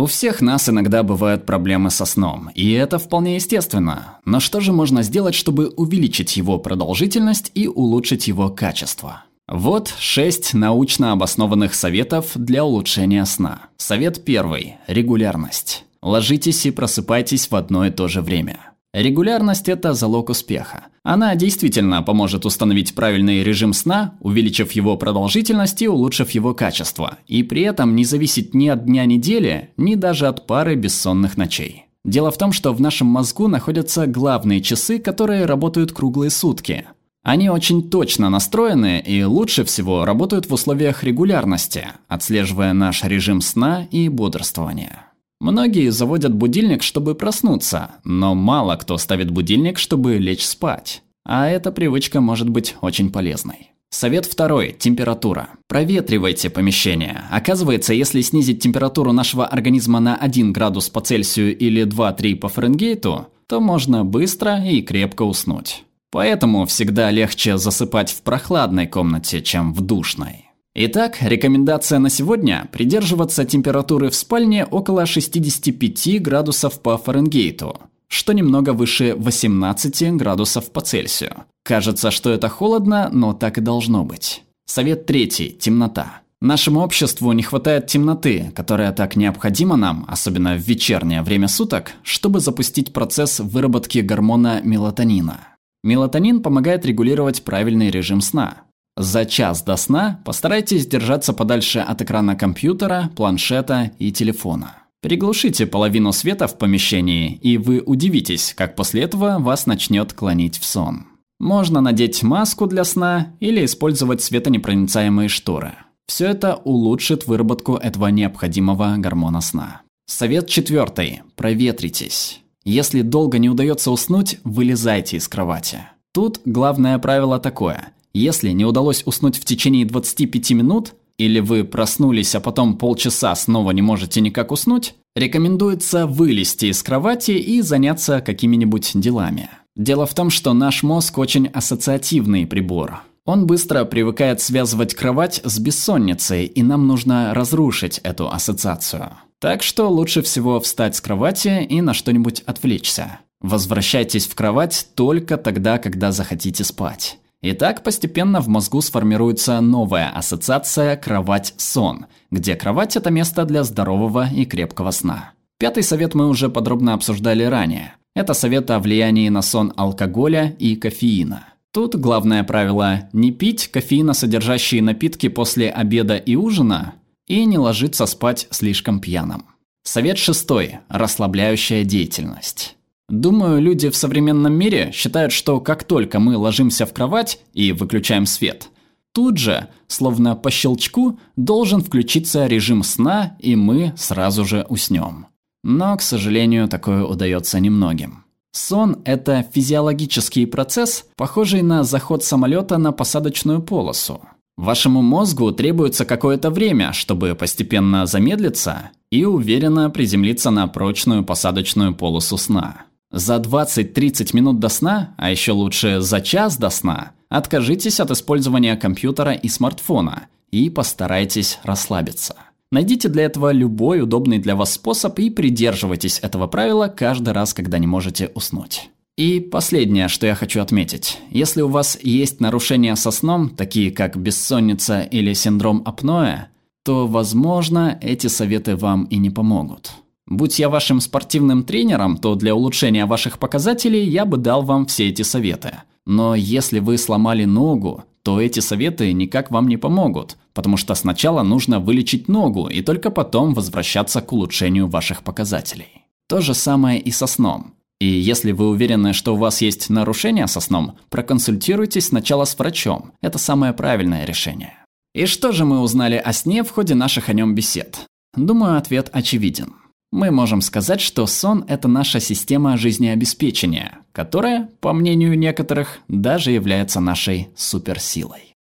У всех нас иногда бывают проблемы со сном, и это вполне естественно. Но что же можно сделать, чтобы увеличить его продолжительность и улучшить его качество? Вот шесть научно обоснованных советов для улучшения сна. Совет первый. Регулярность. Ложитесь и просыпайтесь в одно и то же время. Регулярность – это залог успеха. Она действительно поможет установить правильный режим сна, увеличив его продолжительность и улучшив его качество, и при этом не зависеть ни от дня недели, ни даже от пары бессонных ночей. Дело в том, что в нашем мозгу находятся главные часы, которые работают круглые сутки. Они очень точно настроены и лучше всего работают в условиях регулярности, отслеживая наш режим сна и бодрствования. Многие заводят будильник, чтобы проснуться, но мало кто ставит будильник, чтобы лечь спать. А эта привычка может быть очень полезной. Совет второй. Температура. Проветривайте помещение. Оказывается, если снизить температуру нашего организма на 1 градус по Цельсию или 2-3 по Фаренгейту, то можно быстро и крепко уснуть. Поэтому всегда легче засыпать в прохладной комнате, чем в душной. Итак, рекомендация на сегодня – придерживаться температуры в спальне около 65 градусов по Фаренгейту, что немного выше 18 градусов по Цельсию. Кажется, что это холодно, но так и должно быть. Совет третий – темнота. Нашему обществу не хватает темноты, которая так необходима нам, особенно в вечернее время суток, чтобы запустить процесс выработки гормона мелатонина. Мелатонин помогает регулировать правильный режим сна, за час до сна постарайтесь держаться подальше от экрана компьютера, планшета и телефона. Приглушите половину света в помещении, и вы удивитесь, как после этого вас начнет клонить в сон. Можно надеть маску для сна или использовать светонепроницаемые шторы. Все это улучшит выработку этого необходимого гормона сна. Совет четвертый. Проветритесь. Если долго не удается уснуть, вылезайте из кровати. Тут главное правило такое – если не удалось уснуть в течение 25 минут, или вы проснулись, а потом полчаса снова не можете никак уснуть, рекомендуется вылезти из кровати и заняться какими-нибудь делами. Дело в том, что наш мозг очень ассоциативный прибор. Он быстро привыкает связывать кровать с бессонницей, и нам нужно разрушить эту ассоциацию. Так что лучше всего встать с кровати и на что-нибудь отвлечься. Возвращайтесь в кровать только тогда, когда захотите спать. И так постепенно в мозгу сформируется новая ассоциация «кровать-сон», где кровать – это место для здорового и крепкого сна. Пятый совет мы уже подробно обсуждали ранее. Это совет о влиянии на сон алкоголя и кофеина. Тут главное правило – не пить кофеиносодержащие напитки после обеда и ужина и не ложиться спать слишком пьяным. Совет шестой – расслабляющая деятельность. Думаю, люди в современном мире считают, что как только мы ложимся в кровать и выключаем свет, тут же, словно по щелчку, должен включиться режим сна, и мы сразу же уснем. Но, к сожалению, такое удается немногим. Сон – это физиологический процесс, похожий на заход самолета на посадочную полосу. Вашему мозгу требуется какое-то время, чтобы постепенно замедлиться и уверенно приземлиться на прочную посадочную полосу сна. За 20-30 минут до сна, а еще лучше за час до сна, откажитесь от использования компьютера и смартфона и постарайтесь расслабиться. Найдите для этого любой удобный для вас способ и придерживайтесь этого правила каждый раз, когда не можете уснуть. И последнее, что я хочу отметить. Если у вас есть нарушения со сном, такие как бессонница или синдром апноэ, то, возможно, эти советы вам и не помогут. Будь я вашим спортивным тренером, то для улучшения ваших показателей я бы дал вам все эти советы. Но если вы сломали ногу, то эти советы никак вам не помогут, потому что сначала нужно вылечить ногу и только потом возвращаться к улучшению ваших показателей. То же самое и со сном. И если вы уверены, что у вас есть нарушения со сном, проконсультируйтесь сначала с врачом. Это самое правильное решение. И что же мы узнали о сне в ходе наших о нем бесед? Думаю, ответ очевиден. Мы можем сказать, что сон – это наша система жизнеобеспечения, которая, по мнению некоторых, даже является нашей суперсилой.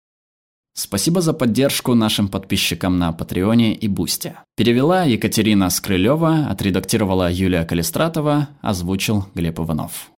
Спасибо за поддержку нашим подписчикам на Патреоне и Бусте. Перевела Екатерина Скрылева, отредактировала Юлия Калистратова, озвучил Глеб Иванов.